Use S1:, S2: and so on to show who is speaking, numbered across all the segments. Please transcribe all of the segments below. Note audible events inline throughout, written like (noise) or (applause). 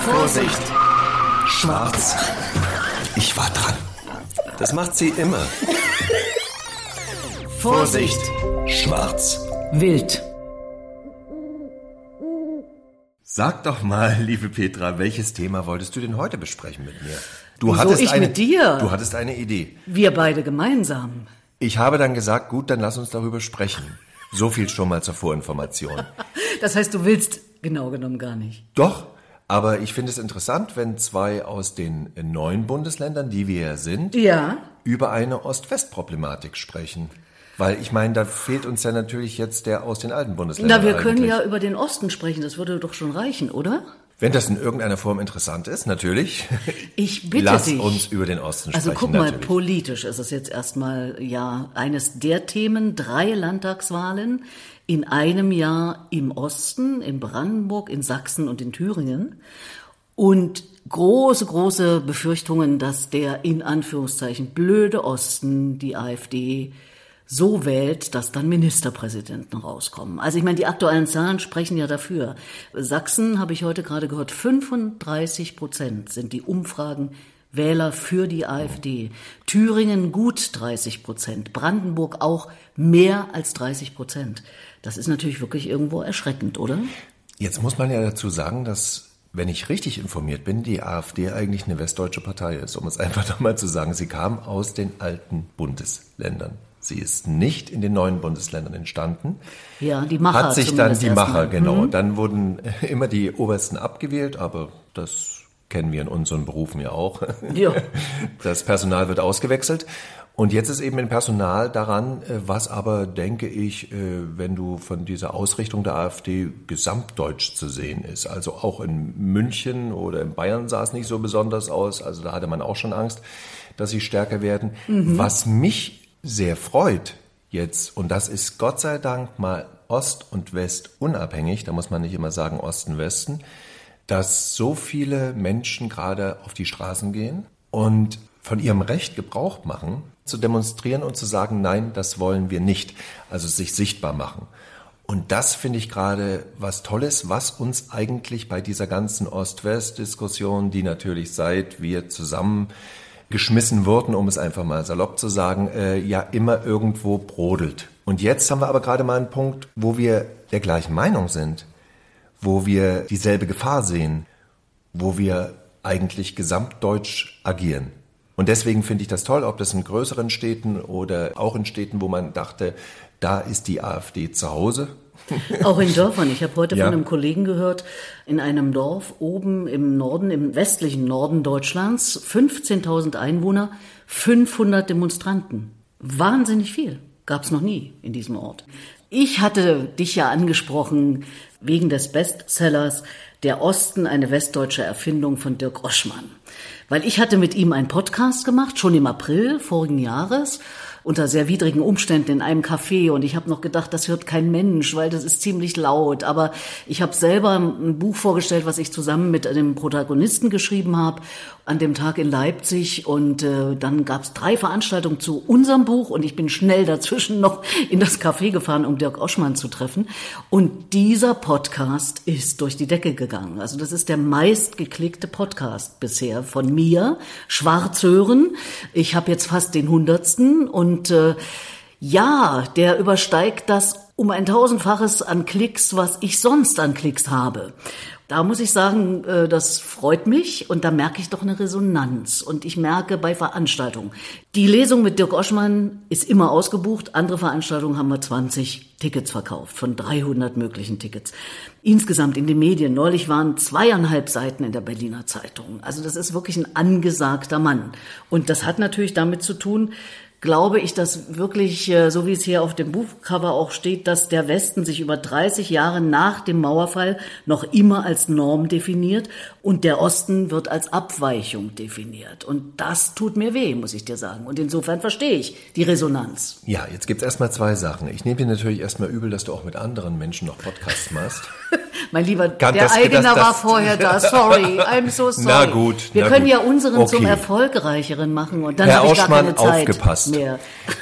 S1: Vorsicht! Schwarz. Ich war dran. Das macht sie immer. Vorsicht! Schwarz.
S2: Wild.
S1: Sag doch mal, liebe Petra, welches Thema wolltest du denn heute besprechen mit mir? Du
S2: Wieso
S1: hattest
S2: ich
S1: eine,
S2: mit dir?
S1: Du hattest eine Idee.
S2: Wir beide gemeinsam.
S1: Ich habe dann gesagt, gut, dann lass uns darüber sprechen. So viel schon mal zur Vorinformation. (laughs)
S2: Das heißt, du willst genau genommen gar nicht.
S1: Doch, aber ich finde es interessant, wenn zwei aus den neuen Bundesländern, die wir ja sind,
S2: Ja.
S1: über eine Ost-West-Problematik sprechen. Weil ich meine, da fehlt uns ja natürlich jetzt der aus den alten Bundesländern.
S2: Na, wir können
S1: eigentlich.
S2: ja über den Osten sprechen. Das würde doch schon reichen, oder?
S1: Wenn das in irgendeiner Form interessant ist, natürlich. (laughs)
S2: Ich bitte
S1: Lass
S2: dich.
S1: uns über den Osten
S2: Also
S1: sprechen.
S2: guck mal,
S1: natürlich.
S2: politisch ist es jetzt erstmal ja eines der Themen, drei Landtagswahlen in einem Jahr im Osten, in Brandenburg, in Sachsen und in Thüringen. Und große, große Befürchtungen, dass der in Anführungszeichen blöde Osten die AfD so wählt, dass dann Ministerpräsidenten rauskommen. Also ich meine, die aktuellen Zahlen sprechen ja dafür. Sachsen, habe ich heute gerade gehört, 35 Prozent sind die Umfragen Wähler für die AfD. Thüringen gut 30 Prozent. Brandenburg auch mehr als 30 Prozent. Das ist natürlich wirklich irgendwo erschreckend, oder?
S1: Jetzt muss man ja dazu sagen, dass, wenn ich richtig informiert bin, die AfD eigentlich eine westdeutsche Partei ist, um es (laughs) einfach nochmal zu sagen. Sie kam aus den alten Bundesländern. Sie ist nicht in den neuen Bundesländern entstanden.
S2: Ja, die Macher
S1: Hat sich dann die. Macher, genau.
S2: Mhm.
S1: Dann wurden (laughs) immer die Obersten abgewählt, aber das kennen wir in unseren Berufen ja auch.
S2: Ja. (laughs)
S1: Das Personal wird ausgewechselt. Und jetzt ist eben ein Personal daran, äh, was aber, denke ich, äh, wenn du von dieser Ausrichtung der AfD gesamtdeutsch zu sehen ist. Also auch in München oder in Bayern sah es nicht so besonders aus. Also da hatte man auch schon Angst, dass sie stärker werden. Was mich sehr freut jetzt, und das ist Gott sei Dank mal Ost und West unabhängig, da muss man nicht immer sagen Osten, Westen, dass so viele Menschen gerade auf die Straßen gehen und von ihrem Recht Gebrauch machen, zu demonstrieren und zu sagen, nein, das wollen wir nicht. Also sich sichtbar machen. Und das finde ich gerade was Tolles, was uns eigentlich bei dieser ganzen Ost-West-Diskussion, die natürlich seit wir zusammen geschmissen wurden, um es einfach mal salopp zu sagen, äh, ja immer irgendwo brodelt. Und jetzt haben wir aber gerade mal einen Punkt, wo wir der gleichen Meinung sind wo wir dieselbe Gefahr sehen, wo wir eigentlich gesamtdeutsch agieren. Und deswegen finde ich das toll, ob das in größeren Städten oder auch in Städten, wo man dachte, da ist die AfD zu Hause. (laughs)
S2: Auch in Dörfern. Ich habe heute
S1: Ja.
S2: von einem Kollegen gehört, in einem Dorf oben im Norden, im westlichen Norden Deutschlands, 15.000 Einwohner, 500 Demonstranten. Wahnsinnig viel. Gab es noch nie in diesem Ort. Ich hatte dich ja angesprochen wegen des Bestsellers Der Osten, eine westdeutsche Erfindung von Dirk Oschmann. Weil ich hatte mit ihm einen Podcast gemacht, schon im April vorigen Jahres unter sehr widrigen Umständen in einem Café und ich habe noch gedacht, das hört kein Mensch, weil das ist ziemlich laut. Aber ich habe selber ein Buch vorgestellt, was ich zusammen mit einem Protagonisten geschrieben habe, an dem Tag in Leipzig. Und äh, dann gab es drei Veranstaltungen zu unserem Buch und ich bin schnell dazwischen noch in das Café gefahren, um Dirk Oschmann zu treffen. Und dieser Podcast ist durch die Decke gegangen. Also das ist der meistgeklickte Podcast bisher von mir. Schwarzhören. Ich habe jetzt fast den hundertsten und äh, ja, der übersteigt das um ein tausendfaches an Klicks, was ich sonst an Klicks habe. Da muss ich sagen, äh, das freut mich und da merke ich doch eine Resonanz. Und ich merke bei Veranstaltungen. Die Lesung mit Dirk Oschmann ist immer ausgebucht. Andere Veranstaltungen haben wir 20 Tickets verkauft, von 300 möglichen Tickets. Insgesamt in den Medien. Neulich waren zweieinhalb Seiten in der Berliner Zeitung. Also das ist wirklich ein angesagter Mann. Und das hat natürlich damit zu tun, glaube ich, dass wirklich, äh, so wie es hier auf dem Buchcover auch steht, dass der Westen sich über 30 Jahre nach dem Mauerfall noch immer als Norm definiert und der Osten wird als Abweichung definiert. Und das tut mir weh, muss ich dir sagen. Und insofern verstehe ich die Resonanz.
S1: Ja, jetzt gibt's erstmal zwei Sachen. Ich nehme dir natürlich erstmal übel, dass du auch mit anderen Menschen noch Podcasts machst. (laughs)
S2: Mein Lieber,
S1: Kann
S2: der
S1: das-
S2: Eigner
S1: das- das-
S2: war vorher da. Sorry, I'm so (laughs) sorry.
S1: Na gut,
S2: Wir
S1: na
S2: können
S1: gut.
S2: ja unseren zum
S1: Okay.
S2: Erfolgreicheren machen und dann
S1: Herr
S2: habe ich gar
S1: Auschmann,
S2: keine Zeit
S1: aufgepasst.
S2: Mehr.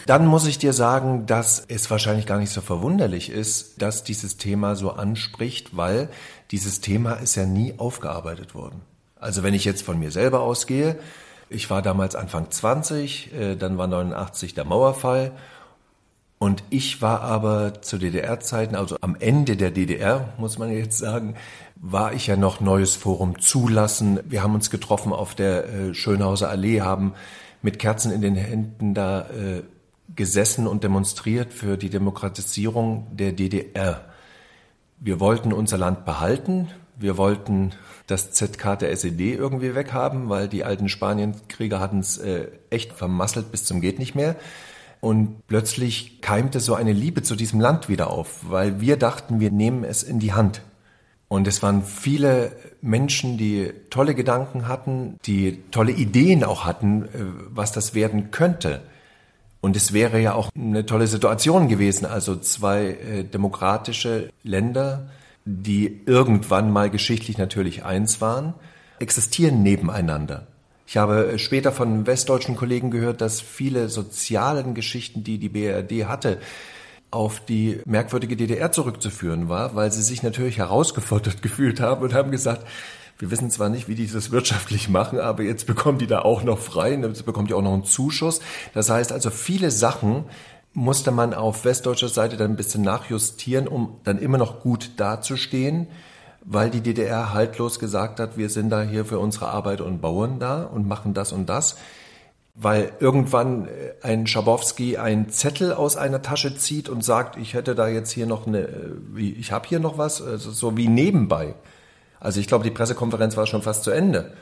S1: Dann muss ich dir sagen, dass es wahrscheinlich gar nicht so verwunderlich ist, dass dieses Thema so anspricht, weil dieses Thema ist ja nie aufgearbeitet worden. Also wenn ich jetzt von mir selber ausgehe, ich war damals Anfang 20, äh, dann war 89 der Mauerfall und ich war aber zu DDR-Zeiten, also am Ende der DDR, muss man jetzt sagen, war ich ja noch neues Forum zulassen. Wir haben uns getroffen auf der äh, Schönhauser Allee, haben mit Kerzen in den Händen da äh, gesessen und demonstriert für die Demokratisierung der DDR. Wir wollten unser Land behalten. Wir wollten das ZK der SED irgendwie weghaben, weil die alten Spanienkrieger hatten es äh, echt vermasselt bis zum geht nicht mehr. Und plötzlich keimte so eine Liebe zu diesem Land wieder auf, weil wir dachten, wir nehmen es in die Hand. Und es waren viele Menschen, die tolle Gedanken hatten, die tolle Ideen auch hatten, äh, was das werden könnte. Und es wäre ja auch eine tolle Situation gewesen, also zwei äh, demokratische Länder, die irgendwann mal geschichtlich natürlich eins waren, existieren nebeneinander. Ich habe äh, später von westdeutschen Kollegen gehört, dass viele sozialen Geschichten, die die BRD hatte, auf die merkwürdige DDR zurückzuführen war, weil sie sich natürlich herausgefordert (laughs) gefühlt haben und haben gesagt, wir wissen zwar nicht, wie die das wirtschaftlich machen, aber jetzt bekommen die da auch noch frei, jetzt bekommt die auch noch einen Zuschuss. Das heißt also, viele Sachen musste man auf westdeutscher Seite dann ein bisschen nachjustieren, um dann immer noch gut dazustehen, weil die DDR haltlos gesagt hat, wir sind da hier für unsere Arbeit und Bauern da und machen das und das weil irgendwann äh, ein Schabowski einen Zettel aus einer Tasche zieht und sagt, ich hätte da jetzt hier noch eine, äh, ich habe hier noch was, also so wie nebenbei. Also ich glaube, die Pressekonferenz war schon fast zu Ende.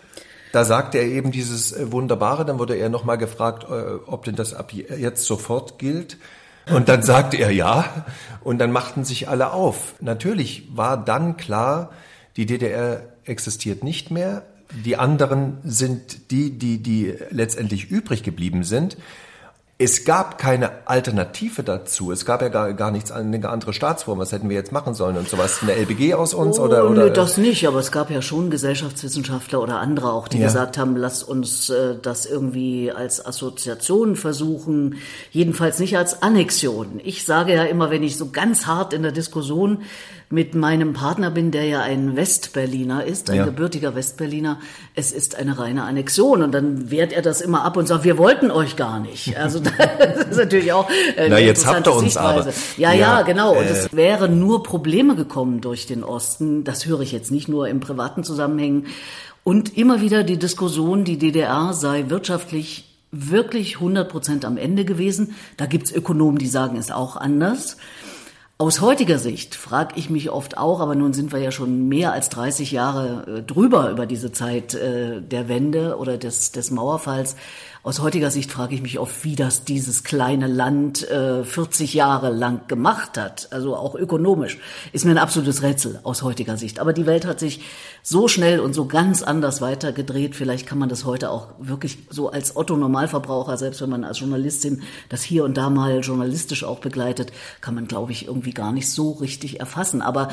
S1: Da sagte er eben dieses äh, Wunderbare, dann wurde er nochmal gefragt, ob denn das ab jetzt sofort gilt. Und dann sagte er ja, und dann machten sich alle auf. Natürlich war dann klar, die DDR existiert nicht mehr, die anderen sind die, die, die letztendlich übrig geblieben sind. Es gab keine Alternative dazu. Es gab ja gar, gar nichts, eine andere Staatsform. Was hätten wir jetzt machen sollen und sowas? Eine LBG aus uns
S2: oh,
S1: oder, oder?
S2: Nö, das nicht. Aber es gab ja schon Gesellschaftswissenschaftler oder andere auch, die ja. gesagt haben, lass uns äh, das irgendwie als Assoziation versuchen. Jedenfalls nicht als Annexion. Ich sage ja immer, wenn ich so ganz hart in der Diskussion mit meinem Partner bin, der ja ein Westberliner ist, ein ja. gebürtiger Westberliner, es ist eine reine Annexion. Und dann wehrt er das immer ab und sagt, wir wollten euch gar nicht. Also (laughs) das ist natürlich auch
S1: eine Na, jetzt habt ihr uns aber.
S2: Ja, ja, ja genau. Und äh, es wären nur Probleme gekommen durch den Osten. Das höre ich jetzt nicht nur im privaten Zusammenhängen. Und immer wieder die Diskussion, die DDR sei wirtschaftlich wirklich 100 Prozent am Ende gewesen. Da gibt's Ökonomen, die sagen, es auch anders. Aus heutiger Sicht frage ich mich oft auch, aber nun sind wir ja schon mehr als 30 Jahre äh, drüber über diese Zeit äh, der Wende oder des, des Mauerfalls. Aus heutiger Sicht frage ich mich oft, wie das dieses kleine Land äh, 40 Jahre lang gemacht hat. Also auch ökonomisch. Ist mir ein absolutes Rätsel aus heutiger Sicht. Aber die Welt hat sich so schnell und so ganz anders weitergedreht. Vielleicht kann man das heute auch wirklich so als Otto Normalverbraucher, selbst wenn man als Journalistin das hier und da mal journalistisch auch begleitet, kann man, glaube ich, irgendwie gar nicht so richtig erfassen. Aber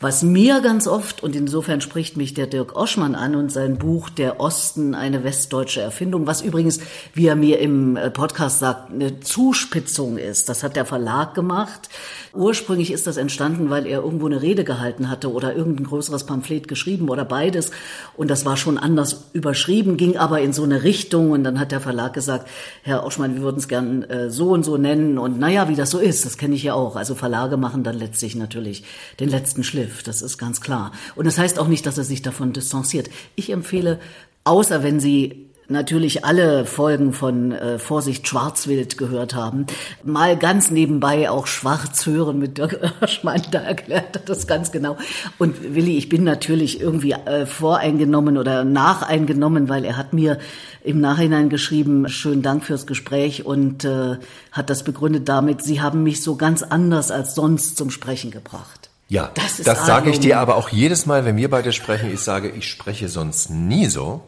S2: was mir ganz oft, und insofern spricht mich der Dirk Oschmann an und sein Buch Der Osten, eine westdeutsche Erfindung, was übrigens wie er mir im äh, Podcast sagt, eine Zuspitzung ist. Das hat der Verlag gemacht. Ursprünglich ist das entstanden, weil er irgendwo eine Rede gehalten hatte oder irgendein größeres Pamphlet geschrieben oder beides. Und das war schon anders überschrieben, ging aber in so eine Richtung. Und dann hat der Verlag gesagt, Herr Oschmann, wir würden es gern äh, so und so nennen. Und naja, wie das so ist, das kenne ich ja auch. Also Verlage machen dann letztlich natürlich den letzten Schliff. Das ist ganz klar. Und das heißt auch nicht, dass er sich davon distanziert. Ich empfehle, außer wenn Sie natürlich alle Folgen von äh, Vorsicht Schwarzwild gehört haben. Mal ganz nebenbei auch Schwarz hören mit Dirk (laughs) Oerschmann, da erklärt er das ganz genau. Und Willi, ich bin natürlich irgendwie äh, voreingenommen oder nacheingenommen, weil er hat mir im Nachhinein geschrieben, schönen Dank fürs Gespräch und äh, hat das begründet damit, Sie haben mich so ganz anders als sonst zum Sprechen gebracht.
S1: Ja, das, das sage ich dir aber auch jedes Mal, wenn wir beide sprechen. Ich sage, ich spreche sonst nie so.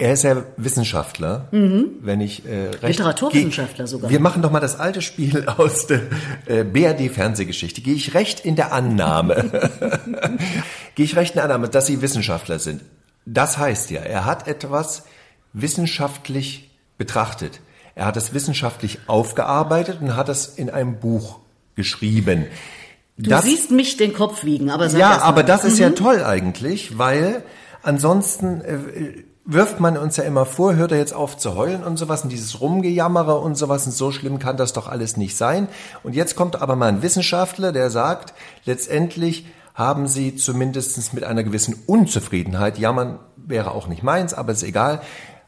S1: Er ist ja Wissenschaftler, mhm. wenn ich äh,
S2: recht, Literaturwissenschaftler sogar.
S1: Wir machen doch mal das alte Spiel (laughs) aus der äh, BRD-Fernsehgeschichte. Gehe ich recht in der Annahme, (laughs) gehe ich recht in der Annahme, dass Sie Wissenschaftler sind. Das heißt ja, er hat etwas wissenschaftlich betrachtet. Er hat es wissenschaftlich aufgearbeitet und hat es in einem Buch geschrieben.
S2: Du
S1: das,
S2: siehst mich den Kopf wiegen, aber sag
S1: ja, aber das ist ja toll eigentlich, weil ansonsten äh, wirft man uns ja immer vor, hört er jetzt auf zu heulen und sowas und dieses Rumgejammere und sowas und so schlimm kann das doch alles nicht sein. Und jetzt kommt aber mal ein Wissenschaftler, der sagt, letztendlich haben sie zumindest mit einer gewissen Unzufriedenheit, jammern wäre auch nicht meins, aber ist egal,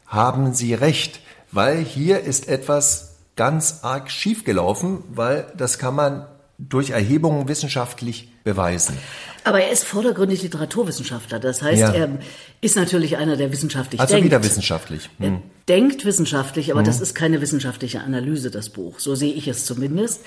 S1: haben sie recht, weil hier ist etwas ganz arg schiefgelaufen, weil das kann man durch Erhebungen wissenschaftlich beweisen.
S2: Aber er ist vordergründig Literaturwissenschaftler. Das heißt,
S1: Ja.
S2: er ist natürlich einer, der wissenschaftlich
S1: Also
S2: denkt.
S1: wieder wissenschaftlich. Hm.
S2: Denkt wissenschaftlich, aber das ist keine wissenschaftliche Analyse, das Buch. So sehe ich es zumindest.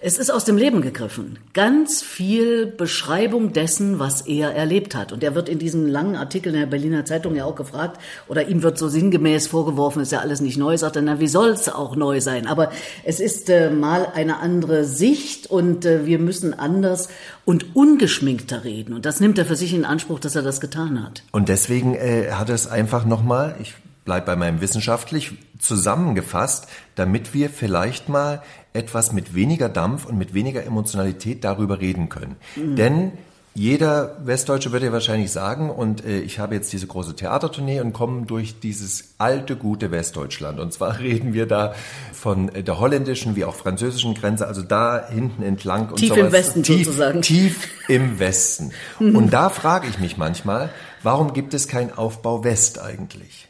S2: Es ist aus dem Leben gegriffen. Ganz viel Beschreibung dessen, was er erlebt hat. Und er wird in diesem langen Artikel in der Berliner Zeitung ja auch gefragt, oder ihm wird so sinngemäß vorgeworfen, ist ja alles nicht neu, sagt er, na, wie soll es auch neu sein? Aber es ist äh, mal eine andere Sicht und äh, wir müssen anders und ungeschminkter reden. Und das nimmt er für sich in Anspruch, dass er das getan hat.
S1: Und deswegen äh, hat er es einfach nochmal, ich bleib bei meinem wissenschaftlich, zusammengefasst, damit wir vielleicht mal etwas mit weniger Dampf und mit weniger Emotionalität darüber reden können. Denn jeder Westdeutsche würde ja wahrscheinlich sagen, und äh, ich habe jetzt diese große Theatertournee und komme durch dieses alte, gute Westdeutschland. Und zwar (laughs) reden wir da von der holländischen wie auch französischen Grenze, also da hinten entlang. Und
S2: Tief
S1: sowas.
S2: im Westen
S1: tief,
S2: sozusagen.
S1: Tief im Westen. (laughs) Und da frage ich mich manchmal, warum gibt es kein Aufbau West eigentlich?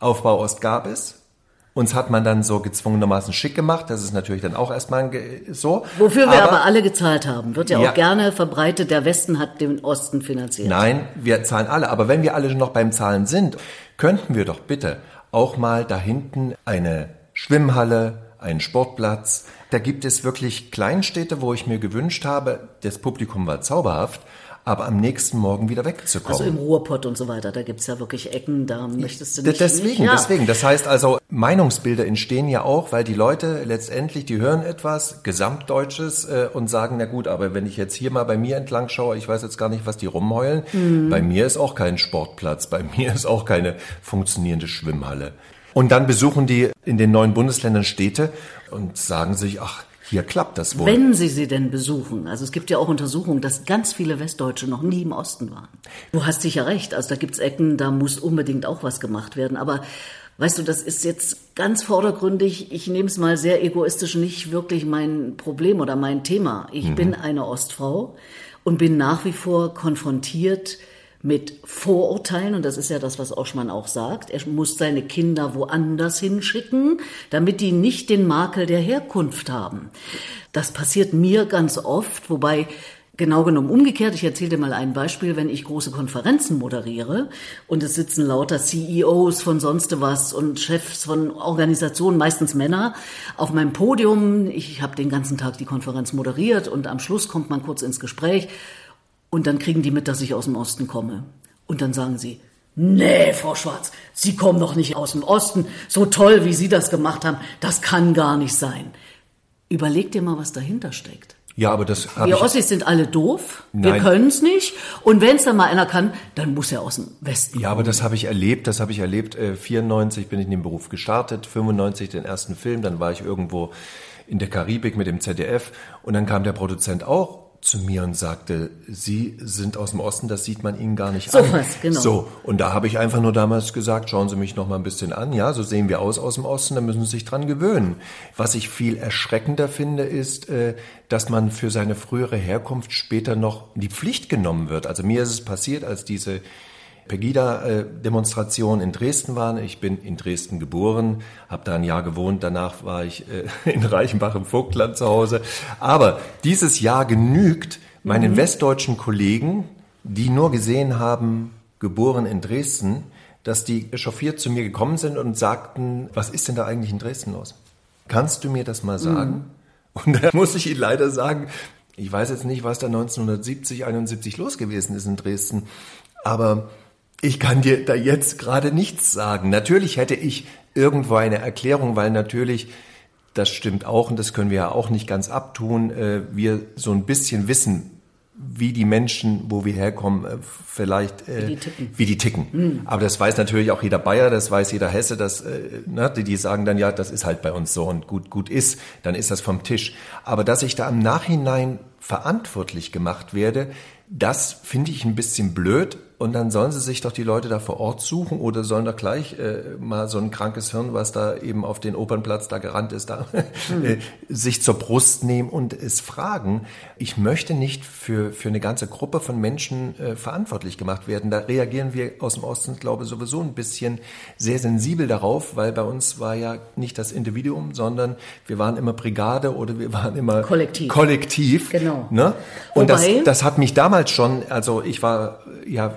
S1: Aufbau Ost gab es. Uns hat man dann so gezwungenermaßen schick gemacht. Das ist natürlich dann auch erstmal so.
S2: Wofür wir aber, alle gezahlt haben. Wird ja,
S1: Ja.
S2: auch gerne verbreitet, der Westen hat den Osten finanziert.
S1: Nein, wir zahlen alle. Aber wenn wir alle noch beim Zahlen sind, könnten wir doch bitte auch mal da hinten eine Schwimmhalle, einen Sportplatz. Da gibt es wirklich Kleinstädte, wo ich mir gewünscht habe, das Publikum war zauberhaft, aber am nächsten Morgen wieder wegzukommen.
S2: Also im Ruhrpott und so weiter, da gibt's ja wirklich Ecken, da möchtest du nicht...
S1: Deswegen,
S2: nicht, ja.
S1: deswegen. Das heißt also, Meinungsbilder entstehen ja auch, weil die Leute letztendlich, die hören etwas Gesamtdeutsches äh, und sagen, na gut, aber wenn ich jetzt hier mal bei mir entlang schaue, ich weiß jetzt gar nicht, was die rumheulen.
S2: Mhm.
S1: Bei mir ist auch kein Sportplatz, bei mir ist auch keine funktionierende Schwimmhalle. Und dann besuchen die in den neuen Bundesländern Städte und sagen sich, ach, hier klappt das wohl.
S2: Wenn sie sie denn besuchen. Also es gibt ja auch Untersuchungen, dass ganz viele Westdeutsche noch nie im Osten waren. Du hast sicher recht. Also da gibt's Ecken, da muss unbedingt auch was gemacht werden. Aber weißt du, das ist jetzt ganz vordergründig, ich nehme es mal sehr egoistisch, nicht wirklich mein Problem oder mein Thema. Ich bin eine Ostfrau und bin nach wie vor konfrontiert mit Vorurteilen, und das ist ja das, was Oschmann auch sagt. Er muss seine Kinder woanders hinschicken, damit die nicht den Makel der Herkunft haben. Das passiert mir ganz oft, wobei Genau genommen umgekehrt, ich erzähle dir mal ein Beispiel, wenn ich große Konferenzen moderiere und es sitzen lauter CEOs von sonst was und Chefs von Organisationen, meistens Männer, auf meinem Podium. Ich habe den ganzen Tag die Konferenz moderiert und am Schluss kommt man kurz ins Gespräch und dann kriegen die mit, dass ich aus dem Osten komme. Und dann sagen sie, nee, Frau Schwarz, Sie kommen doch nicht aus dem Osten. So toll, wie Sie das gemacht haben, das kann gar nicht sein. Überleg dir mal, was dahinter steckt.
S1: ja, aber das
S2: Wir. Ossis sind alle doof, wir
S1: Nein.
S2: können es nicht. Und wenn es dann mal einer kann, dann muss er aus dem Westen.
S1: Ja, aber das habe ich erlebt, das habe ich erlebt. Äh, 94 bin ich in den Beruf gestartet, 95 den ersten Film, dann war ich irgendwo in der Karibik mit dem ZDF und dann kam der Produzent auch zu mir und sagte, Sie sind aus dem Osten, das sieht man Ihnen gar nicht
S2: So
S1: an.
S2: was, genau.
S1: So, und da habe ich einfach nur damals gesagt, schauen Sie mich noch mal ein bisschen an. Ja, so sehen wir aus aus dem Osten, da müssen Sie sich dran gewöhnen. Was ich viel erschreckender finde, ist, äh, dass man für seine frühere Herkunft später noch in die Pflicht genommen wird. Also mir ist es passiert, als diese Pegida-Demonstration in Dresden waren. Ich bin in Dresden geboren, habe da ein Jahr gewohnt, danach war ich äh, (laughs) in Reichenbach im Vogtland zu Hause. Aber dieses Jahr genügt meinen westdeutschen Kollegen, die nur gesehen haben, geboren in Dresden, dass die echauffiert zu mir gekommen sind und sagten, was ist denn da eigentlich in Dresden los? Kannst du mir das mal sagen? (laughs) Und da muss ich Ihnen leider sagen, ich weiß jetzt nicht, was da 1970, 71 los gewesen ist in Dresden, aber ich kann dir da jetzt gerade nichts sagen. Natürlich hätte ich irgendwo eine Erklärung, weil natürlich, das stimmt auch und das können wir ja auch nicht ganz abtun, äh, wir so ein bisschen wissen, wie die Menschen, wo wir herkommen, äh, vielleicht äh,
S2: Wie die ticken.
S1: Wie die ticken. Aber das weiß natürlich auch jeder Bayer, das weiß jeder Hesse, das, äh, ne, die, die sagen dann, ja, das ist halt bei uns so und gut, gut ist, dann ist das vom Tisch. Aber dass ich da im Nachhinein verantwortlich gemacht werde, das finde ich ein bisschen blöd. Und dann sollen sie sich doch die Leute da vor Ort suchen oder sollen doch gleich äh, mal so ein krankes Hirn, was da eben auf den Opernplatz da gerannt ist, da (laughs) äh, sich zur Brust nehmen und es fragen. Ich möchte nicht für, für eine ganze Gruppe von Menschen äh, verantwortlich gemacht werden. Da reagieren wir aus dem Osten, glaube ich, sowieso ein bisschen sehr sensibel darauf, weil bei uns war ja nicht das Individuum, sondern wir waren immer Brigade oder wir waren immer
S2: Kollektiv.
S1: Kollektiv.
S2: Genau.
S1: Ne? Und das,
S2: Wobei-
S1: das hat mich damals schon, also ich war ja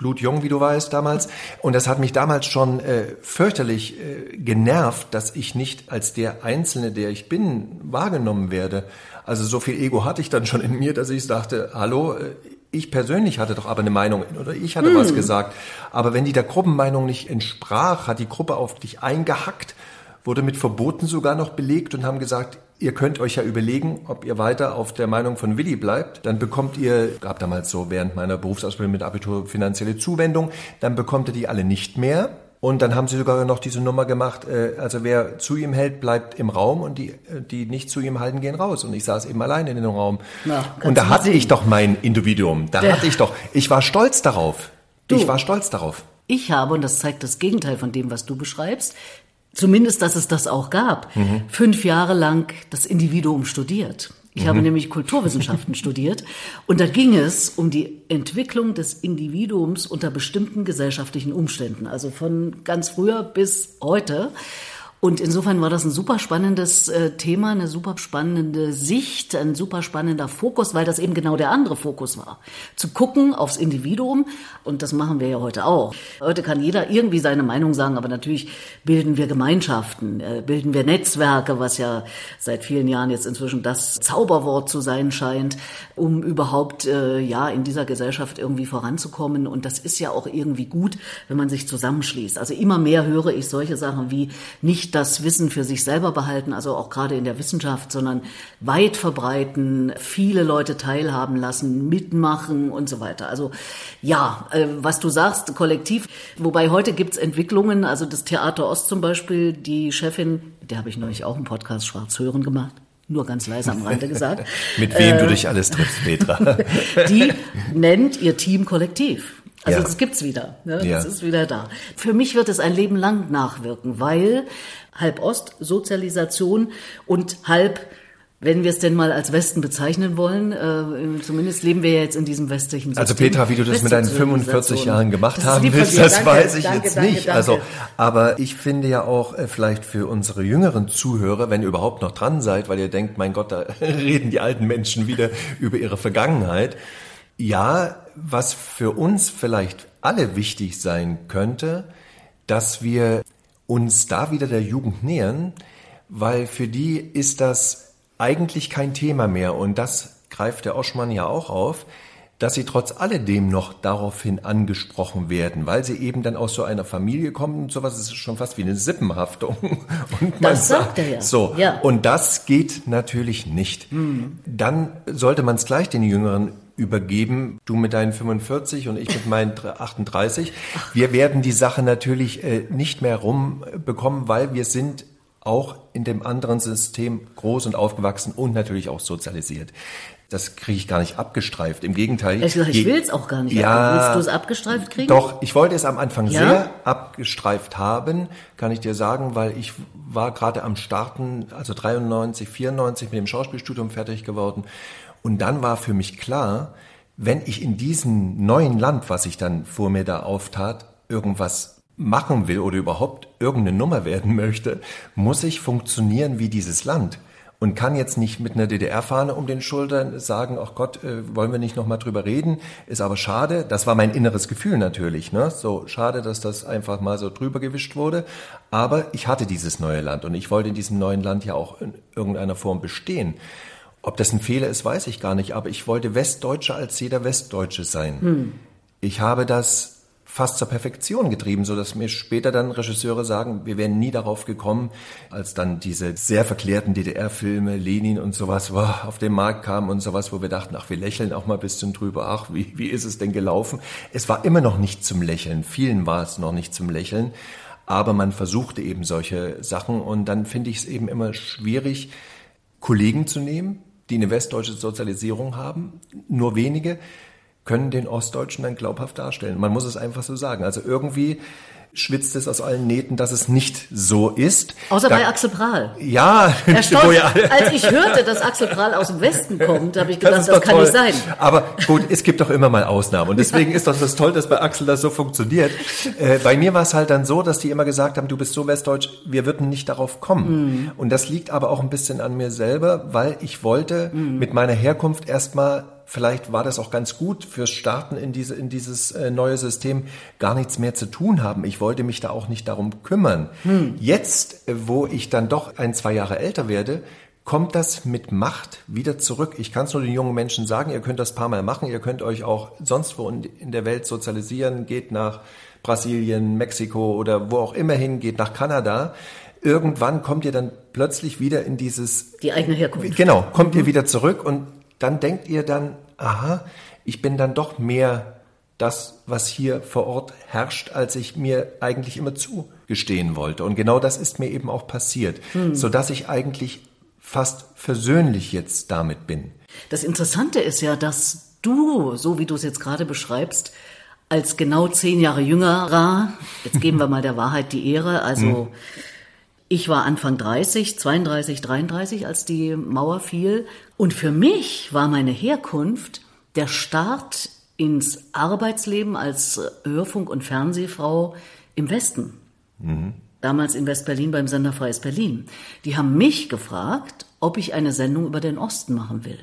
S1: blutjung, wie du weißt, damals. Und das hat mich damals schon äh, fürchterlich äh, genervt, dass ich nicht als der Einzelne, der ich bin, wahrgenommen werde. Also so viel Ego hatte ich dann schon in mir, dass ich dachte, hallo, äh, ich persönlich hatte doch aber eine Meinung oder ich hatte was gesagt. Aber wenn die der Gruppenmeinung nicht entsprach, hat die Gruppe auf dich eingehackt, wurde mit Verboten sogar noch belegt und haben gesagt, ihr könnt euch ja überlegen, ob ihr weiter auf der Meinung von Willi bleibt. Dann bekommt ihr, gab damals so während meiner Berufsausbildung mit Abitur finanzielle Zuwendung, dann bekommt ihr die alle nicht mehr. Und dann haben sie sogar noch diese Nummer gemacht, äh, also wer zu ihm hält, bleibt im Raum und die, äh, die nicht zu ihm halten, gehen raus. Und ich saß eben alleine in dem Raum.
S2: Na,
S1: und da hatte
S2: sehen.
S1: ich doch mein Individuum. Da
S2: Ja.
S1: hatte ich doch, ich war stolz darauf.
S2: Du.
S1: Ich war stolz darauf.
S2: Ich habe, und das zeigt das Gegenteil von dem, was du beschreibst, zumindest, dass es das auch gab,
S1: Mhm.
S2: fünf Jahre lang das Individuum studiert. Ich
S1: Mhm.
S2: habe nämlich Kulturwissenschaften (laughs) studiert und da ging es um die Entwicklung des Individuums unter bestimmten gesellschaftlichen Umständen, also von ganz früher bis heute. Und insofern war das ein super spannendes äh, Thema, eine super spannende Sicht, ein super spannender Fokus, weil das eben genau der andere Fokus war. Zu gucken aufs Individuum und das machen wir ja heute auch. Heute kann jeder irgendwie seine Meinung sagen, aber natürlich bilden wir Gemeinschaften, äh, bilden wir Netzwerke, was ja seit vielen Jahren jetzt inzwischen das Zauberwort zu sein scheint, um überhaupt äh, ja in dieser Gesellschaft irgendwie voranzukommen. Und das ist ja auch irgendwie gut, wenn man sich zusammenschließt. Also immer mehr höre ich solche Sachen wie nicht das Wissen für sich selber behalten, also auch gerade in der Wissenschaft, sondern weit verbreiten, viele Leute teilhaben lassen, mitmachen und so weiter. Also ja, äh, was du sagst, kollektiv. Wobei heute gibt's Entwicklungen, also das Theater Ost zum Beispiel, die Chefin, der habe ich neulich auch im Podcast Schwarz hören gemacht. Nur ganz leise am Rande gesagt. (laughs)
S1: Mit wem
S2: Äh.
S1: du dich alles triffst, Petra. (laughs)
S2: Die nennt ihr Team kollektiv. Also
S1: Ja.
S2: das gibt's wieder. Ne?
S1: Ja.
S2: Das ist wieder da. Für mich wird es ein Leben lang nachwirken, weil halb Ost, Sozialisation und halb, wenn wir es denn mal als Westen bezeichnen wollen, äh, zumindest leben wir ja jetzt in diesem westlichen System.
S1: Also Petra, wie du das mit deinen 45
S2: Westzivilisation.
S1: Jahren gemacht
S2: Das
S1: haben willst, das
S2: Danke,
S1: weiß ich
S2: danke,
S1: jetzt
S2: danke,
S1: nicht. Also, aber ich finde ja auch äh, vielleicht für unsere jüngeren Zuhörer, wenn ihr überhaupt noch dran seid, weil ihr denkt, mein Gott, da (laughs) reden die alten Menschen wieder über ihre Vergangenheit. Ja, was für uns vielleicht alle wichtig sein könnte, dass wir uns da wieder der Jugend nähern, weil für die ist das eigentlich kein Thema mehr und das greift der Oschmann ja auch auf, dass sie trotz alledem noch daraufhin angesprochen werden, weil sie eben dann aus so einer Familie kommen und sowas ist schon fast wie eine Sippenhaftung. (laughs) Und man
S2: Das sagt er ja.
S1: So,
S2: Ja.
S1: und das geht natürlich nicht. Dann sollte man es gleich den Jüngeren übergeben, du mit deinen 45 und ich mit meinen 38. Wir werden die Sache natürlich äh, nicht mehr rumbekommen, weil wir sind auch in dem anderen System groß und aufgewachsen und natürlich auch sozialisiert. Das kriege ich gar nicht abgestreift. Im Gegenteil.
S2: Ich
S1: je-
S2: will es auch gar nicht.
S1: Ja,
S2: Willst du es abgestreift kriegen?
S1: Doch, ich wollte es am Anfang
S2: Ja?
S1: sehr abgestreift haben, kann ich dir sagen, weil ich war gerade am Starten, also 93, 94 mit dem Schauspielstudium fertig geworden. Und dann war für mich klar, wenn ich in diesem neuen Land, was ich dann vor mir da auftat, irgendwas machen will oder überhaupt irgendeine Nummer werden (laughs) möchte, muss ich funktionieren wie dieses Land und kann jetzt nicht mit einer DDR-Fahne um den Schultern sagen, ach Gott, äh, wollen wir nicht nochmal drüber reden, ist aber schade. Das war mein inneres Gefühl natürlich, ne? So schade, dass das einfach mal so drüber gewischt wurde. Aber ich hatte dieses neue Land und ich wollte in diesem neuen Land ja auch in irgendeiner Form bestehen. Ob das ein Fehler ist, weiß ich gar nicht, aber ich wollte Westdeutscher als jeder Westdeutsche sein. Ich habe das fast zur Perfektion getrieben, so dass mir später dann Regisseure sagen, wir wären nie darauf gekommen, als dann diese sehr verklärten DDR-Filme, Lenin und sowas wow, auf den Markt kamen und sowas, wo wir dachten, ach, wir lächeln auch mal ein bisschen drüber, ach, wie, wie ist es denn gelaufen? Es war immer noch nicht zum Lächeln, vielen war es noch nicht zum Lächeln, aber man versuchte eben solche Sachen und dann finde ich es eben immer schwierig, Kollegen zu nehmen, die eine westdeutsche Sozialisierung haben, nur wenige, können den Ostdeutschen dann glaubhaft darstellen. Man muss es einfach so sagen. Also irgendwie schwitzt es aus allen Nähten, dass es nicht so ist.
S2: Außer da, bei Axel Prahl.
S1: Ja, (laughs)
S2: Erstaunt, ja. als ich hörte, dass Axel Prahl aus dem Westen kommt, habe ich gedacht, das, das kann
S1: toll.
S2: nicht sein.
S1: Aber gut, es gibt doch immer mal Ausnahmen. Und deswegen ist doch das toll, dass bei Axel das so funktioniert. Äh, bei mir war es halt dann so, dass die immer gesagt haben, du bist so westdeutsch, wir würden nicht darauf kommen. Mm. Und das liegt aber auch ein bisschen an mir selber, weil ich wollte mm. mit meiner Herkunft erstmal vielleicht war das auch ganz gut fürs Starten in, diese, in dieses äh, neue System, gar nichts mehr zu tun haben. Ich wollte mich da auch nicht darum kümmern. Hm. Jetzt, äh, wo ich dann doch ein, zwei Jahre älter werde, kommt das mit Macht wieder zurück. Ich kann es nur den jungen Menschen sagen, ihr könnt das paar Mal machen, ihr könnt euch auch sonst wo in der Welt sozialisieren, geht nach Brasilien, Mexiko oder wo auch immer hin, geht nach Kanada. Irgendwann kommt ihr dann plötzlich wieder in dieses...
S2: Die eigene Herkunft.
S1: Genau, kommt mhm. ihr wieder zurück und dann denkt ihr dann, aha, ich bin dann doch mehr das, was hier vor Ort herrscht, als ich mir eigentlich immer zugestehen wollte. Und genau das ist mir eben auch passiert, hm. so dass ich eigentlich fast versöhnlich jetzt damit bin.
S2: Das Interessante ist ja, dass du, so wie du es jetzt gerade beschreibst, als genau zehn Jahre jüngerer, jetzt geben wir mal der Wahrheit die Ehre, also hm. Ich war Anfang 30, 32, 33, als die Mauer fiel. Und für mich war meine Herkunft der Start ins Arbeitsleben als Hörfunk- und Fernsehfrau im Westen. Mhm. Damals in West-Berlin beim Sender Freies Berlin. Die haben mich gefragt, ob ich eine Sendung über den Osten machen will.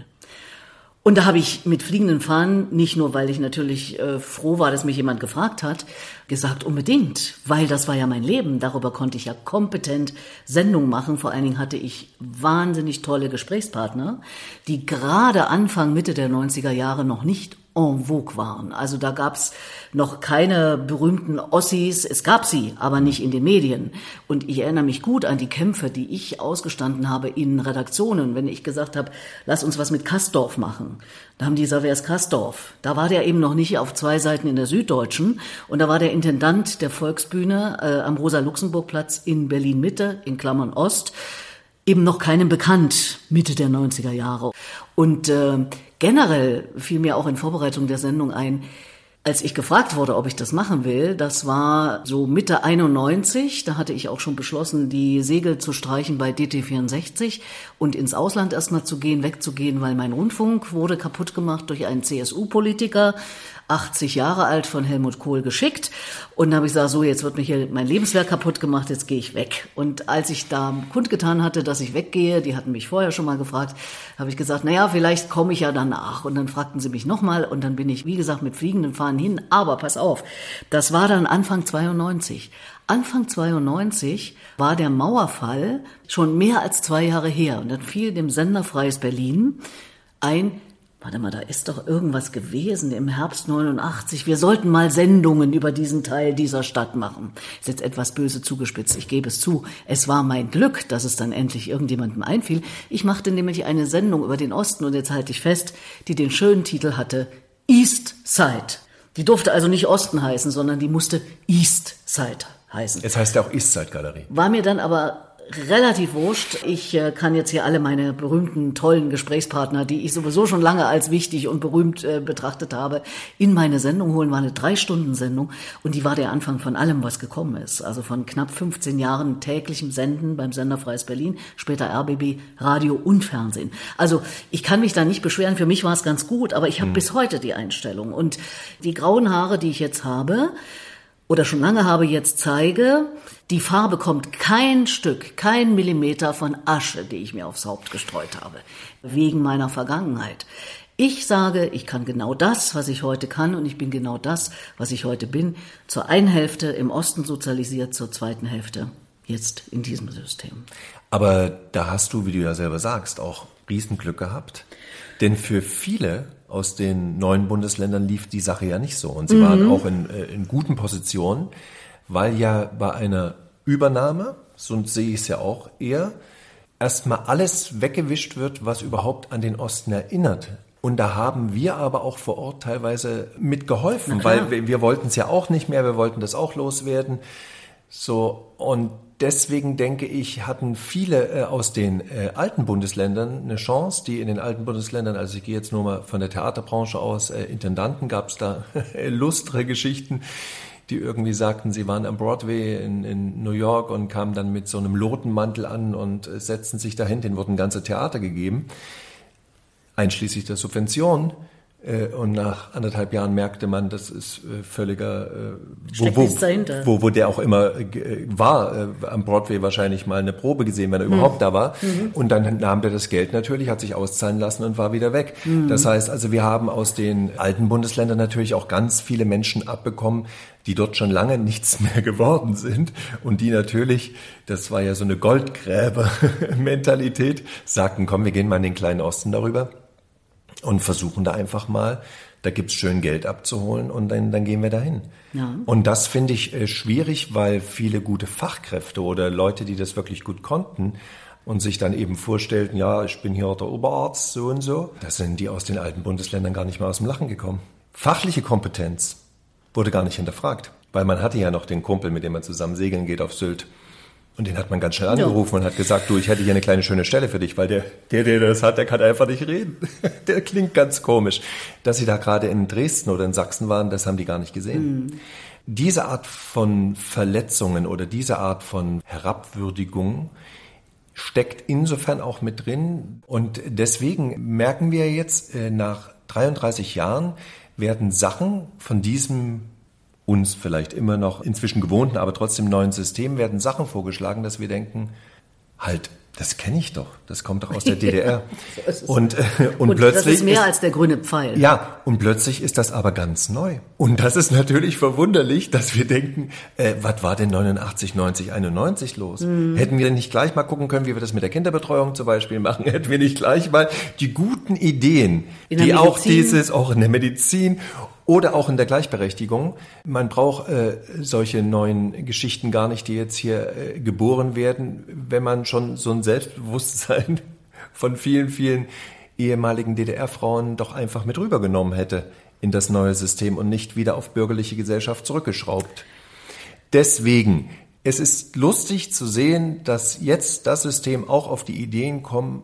S2: Und da habe ich mit fliegenden Fahnen, nicht nur weil ich natürlich äh, froh war, dass mich jemand gefragt hat, gesagt unbedingt, weil das war ja mein Leben. Darüber konnte ich ja kompetent Sendungen machen. Vor allen Dingen hatte ich wahnsinnig tolle Gesprächspartner, die gerade Anfang, Mitte der 90er Jahre noch nicht en vogue waren. Also da gab's noch keine berühmten Ossis. Es gab sie, aber nicht in den Medien. Und ich erinnere mich gut an die Kämpfe, die ich ausgestanden habe in Redaktionen, wenn ich gesagt habe, lass uns was mit Kastorf machen. Da haben die gesagt, wer ist Kastorf? Da war der eben noch nicht auf zwei Seiten in der Süddeutschen. Und da war der Intendant der Volksbühne äh, am Rosa-Luxemburg-Platz in Berlin-Mitte, in Klammern Ost eben noch keinem bekannt, Mitte der 90er Jahre. Und äh, generell fiel mir auch in Vorbereitung der Sendung ein, als ich gefragt wurde, ob ich das machen will, das war so Mitte 91, da hatte ich auch schon beschlossen, die Segel zu streichen bei DT64 und ins Ausland erstmal zu gehen, wegzugehen, weil mein Rundfunk wurde kaputt gemacht durch einen CSU-Politiker, 80 Jahre alt von Helmut Kohl geschickt. Und dann habe ich gesagt, so, jetzt wird mir hier mein Lebenswerk kaputt gemacht, jetzt gehe ich weg. Und als ich da kundgetan hatte, dass ich weggehe, die hatten mich vorher schon mal gefragt, habe ich gesagt, naja, vielleicht komme ich ja danach. Und dann fragten sie mich nochmal und dann bin ich, wie gesagt, mit fliegenden Fahnen hin. Aber pass auf, das war dann Anfang 92. Anfang 92 war der Mauerfall schon mehr als zwei Jahre her. Und dann fiel dem Sender Freies Berlin ein, Warte mal, da ist doch irgendwas gewesen im Herbst 89. Wir sollten mal Sendungen über diesen Teil dieser Stadt machen. Ist jetzt etwas böse zugespitzt, ich gebe es zu. Es war mein Glück, dass es dann endlich irgendjemandem einfiel. Ich machte nämlich eine Sendung über den Osten und jetzt halte ich fest, die den schönen Titel hatte East Side. Die durfte also nicht Osten heißen, sondern die musste East Side heißen.
S1: Es heißt ja auch East Side Galerie.
S2: War mir dann aber relativ wurscht. Ich äh, kann jetzt hier alle meine berühmten, tollen Gesprächspartner, die ich sowieso schon lange als wichtig und berühmt äh, betrachtet habe, in meine Sendung holen. War eine Drei-Stunden-Sendung und die war der Anfang von allem, was gekommen ist. Also von knapp 15 Jahren täglichem Senden beim Sender Freies Berlin, später RBB, Radio und Fernsehen. Also ich kann mich da nicht beschweren. Für mich war es ganz gut, aber ich habe mhm. bis heute die Einstellung. Und die grauen Haare, die ich jetzt habe, oder schon lange habe, jetzt zeige, die Farbe kommt kein Stück, kein Millimeter von Asche, die ich mir aufs Haupt gestreut habe, wegen meiner Vergangenheit. Ich sage, ich kann genau das, was ich heute kann, und ich bin genau das, was ich heute bin, zur einen Hälfte im Osten sozialisiert, zur zweiten Hälfte jetzt in diesem System.
S1: Aber da hast du, wie du ja selber sagst, auch Riesenglück gehabt. Denn für viele aus den neuen Bundesländern lief die Sache ja nicht so. Und sie mhm. waren auch in, äh, in guten Positionen, weil ja bei einer Übernahme, so sehe ich es ja auch eher, erstmal alles weggewischt wird, was überhaupt an den Osten erinnert. Und da haben wir aber auch vor Ort teilweise mitgeholfen, weil wir, wir wollten es ja auch nicht mehr, wir wollten das auch loswerden. So, und deswegen denke ich, hatten viele äh, aus den äh, alten Bundesländern eine Chance, die in den alten Bundesländern, also ich gehe jetzt nur mal von der Theaterbranche aus, äh, Intendanten gab es da (laughs) lustre Geschichten, die irgendwie sagten, sie waren am Broadway in, in New York und kamen dann mit so einem Lotenmantel an und setzten sich dahin, denen wurden ganze Theater gegeben, einschließlich der Subvention. Äh, und nach anderthalb Jahren merkte man, das ist äh, völliger,
S2: äh, wo, wo,
S1: wo, wo der auch immer war, am Broadway wahrscheinlich mal eine Probe gesehen, wenn er mhm. überhaupt da war. Mhm. Und dann nahm der das Geld natürlich, hat sich auszahlen lassen und war wieder weg. Mhm. Das heißt also, wir haben aus den alten Bundesländern natürlich auch ganz viele Menschen abbekommen, die dort schon lange nichts (laughs) mehr geworden sind und die natürlich, das war ja so eine Goldgräber-Mentalität, sagten, komm, wir gehen mal in den kleinen Osten darüber und versuchen da einfach mal, da gibt's schön Geld abzuholen und dann, dann gehen wir dahin. Ja. Und das finde ich äh, schwierig, weil viele gute Fachkräfte oder Leute, die das wirklich gut konnten, und sich dann eben vorstellten, ja, ich bin hier der Oberarzt, so und so, da sind die aus den alten Bundesländern gar nicht mehr aus dem Lachen gekommen. Fachliche Kompetenz wurde gar nicht hinterfragt, weil man hatte ja noch den Kumpel, mit dem man zusammen segeln geht auf Sylt. Und den hat man ganz schnell angerufen ja. und hat gesagt, du, ich hätte hier eine kleine schöne Stelle für dich, weil der, der, der das hat, der kann einfach nicht reden. (laughs) Der klingt ganz komisch. Dass sie da gerade in Dresden oder in Sachsen waren, das haben die gar nicht gesehen. Mhm. Diese Art von Verletzungen oder diese Art von Herabwürdigung steckt insofern auch mit drin. Und deswegen merken wir jetzt, äh, nach 33 Jahren werden Sachen von diesem uns vielleicht immer noch inzwischen gewohnten, aber trotzdem neuen System werden Sachen vorgeschlagen, dass wir denken, halt, das kenne ich doch, das kommt doch aus der (laughs) DDR.
S2: und, äh, und, und, plötzlich. Das ist mehr ist, als der grüne Pfeil.
S1: Ja, und plötzlich ist das aber ganz neu. Und das ist natürlich verwunderlich, dass wir denken, äh, was war denn 89, 90, 91 los? Mhm. Hätten wir nicht gleich mal gucken können, wie wir das mit der Kinderbetreuung zum Beispiel machen? (laughs) Hätten wir nicht gleich mal die guten Ideen, die auch dieses, auch in der Medizin oder auch in der Gleichberechtigung. Man braucht äh, solche neuen Geschichten gar nicht, die jetzt hier äh, geboren werden, wenn man schon so ein Selbstbewusstsein (laughs) von vielen, vielen ehemaligen DDR-Frauen doch einfach mit rübergenommen hätte in das neue System und nicht wieder auf bürgerliche Gesellschaft zurückgeschraubt. Deswegen, es ist lustig zu sehen, dass jetzt das System auch auf die Ideen kommt,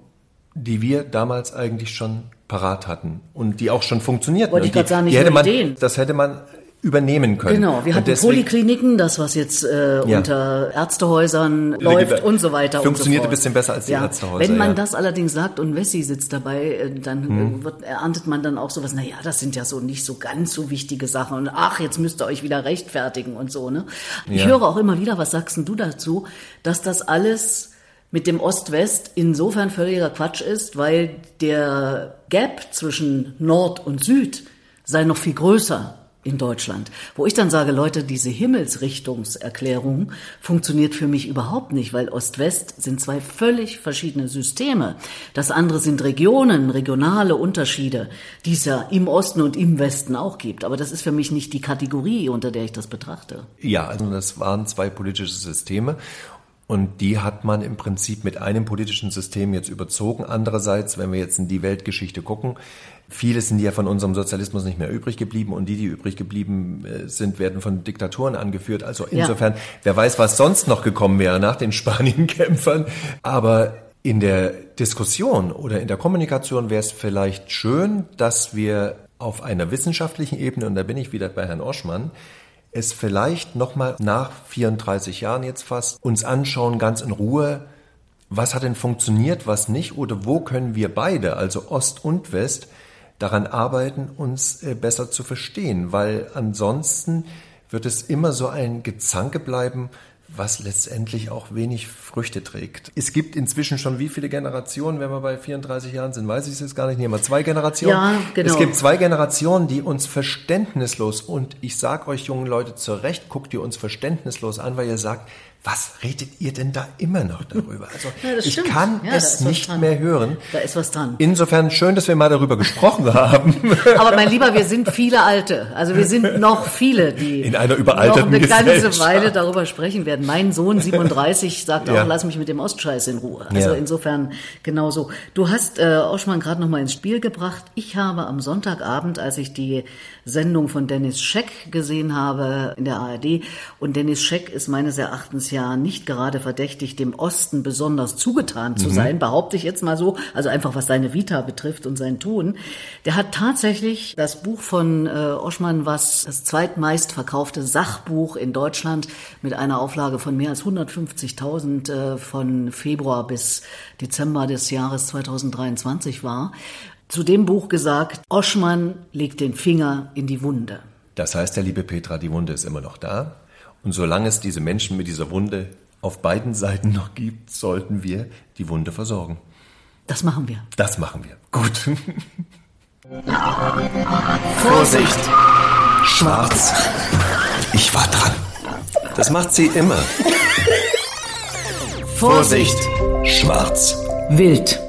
S1: die wir damals eigentlich schon parat hatten und die auch schon funktionierten.
S2: Wollte ich gerade sagen,
S1: nicht die hätte man, Ideen. Das hätte man übernehmen können.
S2: Genau, wir hatten deswegen, Polikliniken, das was jetzt äh, ja. unter Ärztehäusern läuft und so weiter.
S1: Funktioniert
S2: so
S1: ein bisschen besser als die ja. Ärztehäuser.
S2: Wenn man ja. das allerdings sagt und Wessi sitzt dabei, äh, dann hm. wird, erntet man dann auch sowas, naja, das sind ja so nicht so ganz so wichtige Sachen und ach, jetzt müsst ihr euch wieder rechtfertigen und so. Ne? Ich höre auch immer wieder, was sagst du dazu, dass das alles mit dem Ost-West insofern völliger Quatsch ist, weil der Gap zwischen Nord und Süd sei noch viel größer in Deutschland. Wo ich dann sage, Leute, diese Himmelsrichtungserklärung funktioniert für mich überhaupt nicht, weil Ost-West sind zwei völlig verschiedene Systeme. Das andere sind Regionen, regionale Unterschiede, die es ja im Osten und im Westen auch gibt. Aber das ist für mich nicht die Kategorie, unter der ich das betrachte.
S1: Ja, also das waren zwei politische Systeme und die hat man im Prinzip mit einem politischen System jetzt überzogen. Andererseits, wenn wir jetzt in die Weltgeschichte gucken, viele sind ja von unserem Sozialismus nicht mehr übrig geblieben und die, die übrig geblieben äh, sind, werden von Diktaturen angeführt. Also insofern, ja. wer weiß, was sonst noch gekommen wäre nach den (laughs) Spanienkämpfern. Aber in der Diskussion oder in der Kommunikation wäre es vielleicht schön, dass wir auf einer wissenschaftlichen Ebene, und da bin ich wieder bei Herrn Oschmann, es vielleicht nochmal nach 34 Jahren jetzt fast uns anschauen, ganz in Ruhe, was hat denn funktioniert, was nicht oder wo können wir beide, also Ost und West, daran arbeiten, uns äh, besser zu verstehen, weil ansonsten wird es immer so ein Gezanke bleiben, was letztendlich auch wenig Früchte trägt. Es gibt inzwischen schon wie viele Generationen, wenn wir bei 34 Jahren sind, weiß ich es jetzt gar nicht, nehmen wir zwei Generationen. Ja, genau. Es gibt zwei Generationen, die uns verständnislos und ich sage euch jungen Leute zu Recht, guckt ihr uns verständnislos an, weil ihr sagt, Was redet ihr denn da immer noch darüber? Also (laughs)
S2: Ja,
S1: ich
S2: stimmt.
S1: kann
S2: Ja,
S1: es nicht
S2: dran.
S1: mehr hören.
S2: Da ist was dran.
S1: Insofern schön, dass wir mal darüber gesprochen haben. (laughs)
S2: Aber mein Lieber, wir sind viele Alte. Also wir sind noch viele, die
S1: In einer überalterten
S2: noch eine ganze. Weile darüber sprechen werden. Mein Sohn 37 sagt auch,
S1: Ja.
S2: lass mich mit dem Ostscheiß in Ruhe. Also insofern genauso. Du hast äh, Oschmann gerade noch mal ins Spiel gebracht. Ich habe am Sonntagabend, als ich die Sendung von Dennis Scheck gesehen habe in der ARD, und Dennis Scheck ist meines Erachtens ja nicht gerade verdächtig, dem Osten besonders zugetan zu sein, behaupte ich jetzt mal so, also einfach was seine Vita betrifft und sein Tun. Der hat tatsächlich das Buch von äh, Oschmann, was das zweitmeist verkaufte Sachbuch in Deutschland mit einer Auflage von mehr als 150.000 äh, von Februar bis Dezember des Jahres 2023 war, zu dem Buch gesagt, Oschmann legt den Finger in die Wunde.
S1: Das heißt, der liebe Petra, die Wunde ist immer noch da. Und solange es diese Menschen mit dieser Wunde auf beiden Seiten noch gibt, sollten wir die Wunde versorgen.
S2: Das machen wir.
S1: Das machen wir. Gut.
S3: Vorsicht! Schwarz. Ich war dran. Das macht sie immer. Vorsicht! Schwarz.
S2: Wild.